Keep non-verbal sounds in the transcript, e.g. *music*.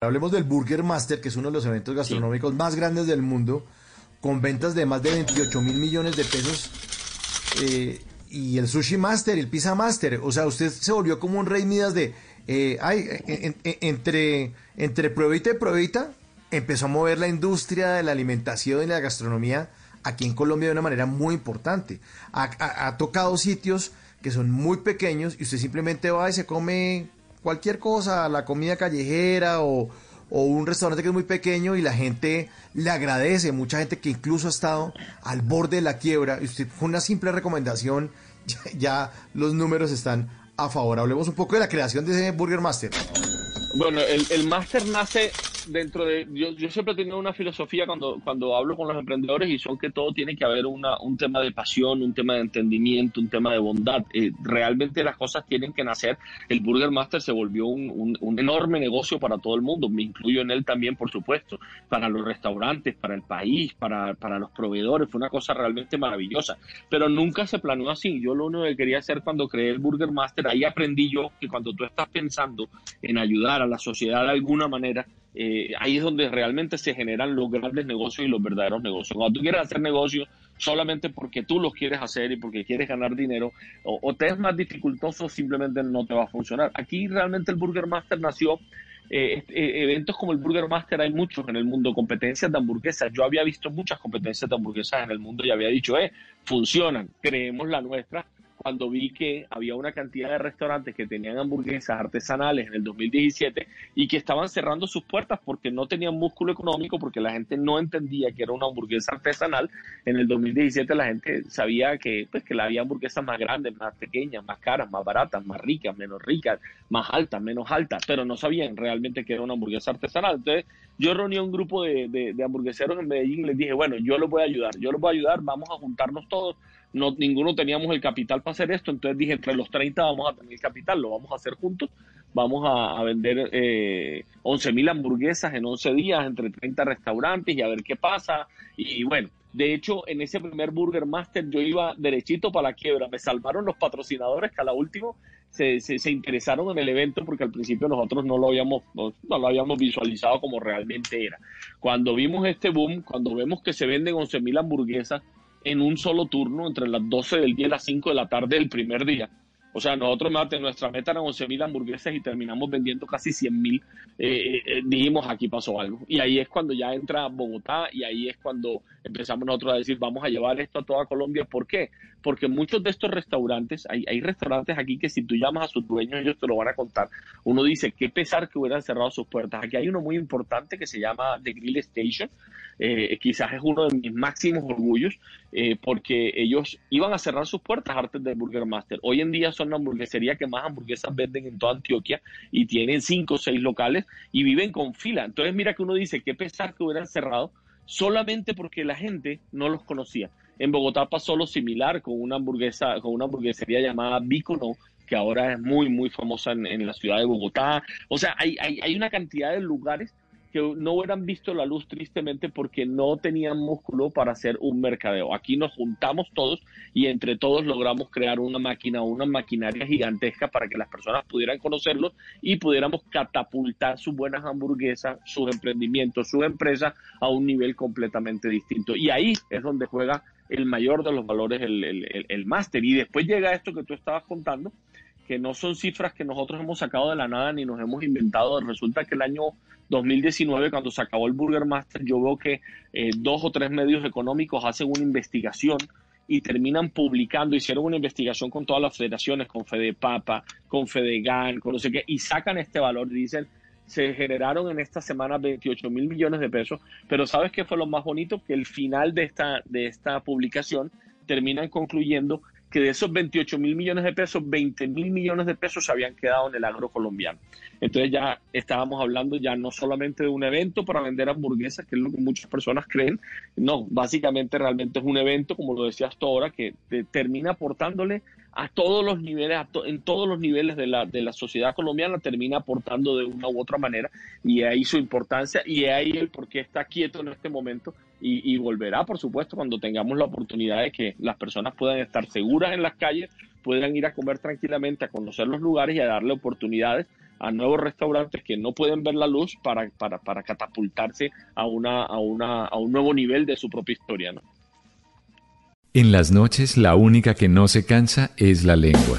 Hablemos del Burger Master, que es uno de los eventos gastronómicos más grandes del mundo, con ventas de más de 28 mil millones de pesos. Eh, y el Sushi Master, el Pizza Master. O sea, usted se volvió como un rey Midas de, eh, ay, entre, entre pruebita y pruebita, empezó a mover la industria de la alimentación y la gastronomía aquí en Colombia de una manera muy importante. Ha, tocado sitios que son muy pequeños y usted simplemente va y se come cualquier cosa, la comida callejera o, un restaurante que es muy pequeño y la gente le agradece, mucha gente que incluso ha estado al borde de la quiebra y usted con una simple recomendación *laughs* ya, los números están a favor. Hablemos un poco de la creación de ese Burger Master. Bueno, el Master nace dentro de, yo, yo, siempre he tenido una filosofía cuando, cuando hablo con los emprendedores y son que todo tiene que haber una, un tema de pasión, un tema de entendimiento, un tema de bondad. Eh, realmente las cosas tienen que nacer. El Burger Master se volvió un, un, enorme negocio para todo el mundo, me incluyo en él también, por supuesto, para los restaurantes, para el país, para, para los proveedores, fue una cosa realmente maravillosa. Pero nunca se planeó así. Yo lo único que quería hacer cuando creé el Burger Master, ahí aprendí yo que cuando tú estás pensando en ayudar a la sociedad de alguna manera, eh, ahí es donde realmente se generan los grandes negocios y los verdaderos negocios. Cuando tú quieres hacer negocios solamente porque tú los quieres hacer y porque quieres ganar dinero, o, te es más dificultoso, simplemente no te va a funcionar. Aquí realmente el Burger Master nació eh, eh, eventos como el Burger Master hay muchos en el mundo, competencias de hamburguesas. Yo había visto muchas competencias de hamburguesas en el mundo y había dicho, eh, funcionan, creemos la nuestra cuando vi que había una cantidad de restaurantes que tenían hamburguesas artesanales en el 2017 y que estaban cerrando sus puertas porque no tenían músculo económico, porque la gente no entendía que era una hamburguesa artesanal. En el 2017 la gente sabía que, pues, que había hamburguesas más grandes, más pequeñas, más caras, más baratas, más ricas, menos ricas, más altas, menos altas, pero no sabían realmente que era una hamburguesa artesanal. Entonces yo reuní a un grupo de, de, de hamburgueseros en Medellín y les dije, bueno, yo los voy a ayudar, yo los voy a ayudar, vamos a juntarnos todos no, ninguno teníamos el capital para hacer esto, entonces dije, entre los 30 vamos a tener el capital, lo vamos a hacer juntos, vamos a, vender eh, 11 mil hamburguesas en 11 días entre 30 restaurantes y a ver qué pasa. Y bueno, de hecho, en ese primer Burger Master yo iba derechito para la quiebra, me salvaron los patrocinadores que a la última se, se, interesaron en el evento porque al principio nosotros no lo habíamos no, lo habíamos visualizado como realmente era. Cuando vimos este boom, cuando vemos que se venden 11 mil hamburguesas, en un solo turno entre las 12 del día y las 5 de la tarde del primer día. O sea, nosotros nuestra meta eran 11.000 hamburguesas y terminamos vendiendo casi 100.000. Eh, eh, eh, dijimos, aquí pasó algo. Y ahí es cuando ya entra Bogotá y ahí es cuando empezamos nosotros a decir, vamos a llevar esto a toda Colombia. ¿Por qué? Porque muchos de estos restaurantes, hay, hay restaurantes aquí que si tú llamas a sus dueños, ellos te lo van a contar. Uno dice, qué pesar que hubieran cerrado sus puertas. Aquí hay uno muy importante que se llama The Grill Station. Eh, quizás es uno de mis máximos orgullos, eh, porque ellos iban a cerrar sus puertas antes del Burger Master. Hoy en día son la hamburguesería que más hamburguesas venden en toda Antioquia y tienen cinco o seis locales y viven con fila. Entonces mira que uno dice, qué pesar que hubieran cerrado solamente porque la gente no los conocía. En Bogotá pasó lo similar con una hamburguesa, con una hamburguesería llamada Bicono, que ahora es muy, muy famosa en, la ciudad de Bogotá. O sea, hay, hay, hay una cantidad de lugares que no hubieran visto la luz tristemente porque no tenían músculo para hacer un mercadeo. Aquí nos juntamos todos y entre todos logramos crear una máquina, una maquinaria gigantesca para que las personas pudieran conocerlos y pudiéramos catapultar sus buenas hamburguesas, sus emprendimientos, sus empresas a un nivel completamente distinto. Y ahí es donde juega el mayor de los valores, el, el, el máster. Y después llega esto que tú estabas contando, que no son cifras que nosotros hemos sacado de la nada ni nos hemos inventado. Resulta que el año 2019, cuando se acabó el Burger Master, yo veo que eh, dos o tres medios económicos hacen una investigación y terminan publicando, hicieron una investigación con todas las federaciones, con Fede Papa, con Fedegan, con no sé qué, y sacan este valor dicen, se generaron en esta semana 28 mil millones de pesos, pero ¿sabes qué fue lo más bonito? Que el final de esta, de esta publicación terminan concluyendo que de esos 28 mil millones de pesos, 20 mil millones de pesos se habían quedado en el agro colombiano. Entonces ya estábamos hablando ya no solamente de un evento para vender hamburguesas, que es lo que muchas personas creen, no, básicamente realmente es un evento, como lo decías tú ahora, que termina aportándole a todos los niveles, en todos los niveles de la, de la sociedad colombiana, termina aportando de una u otra manera, y ahí su importancia, y ahí el por qué está quieto en este momento, y, volverá, por supuesto, cuando tengamos la oportunidad de que las personas puedan estar seguras en las calles, puedan ir a comer tranquilamente, a conocer los lugares y a darle oportunidades a nuevos restaurantes que no pueden ver la luz para, para, para catapultarse a, una, a, una, a un nuevo nivel de su propia historia. En las noches la única que no se cansa es la lengua.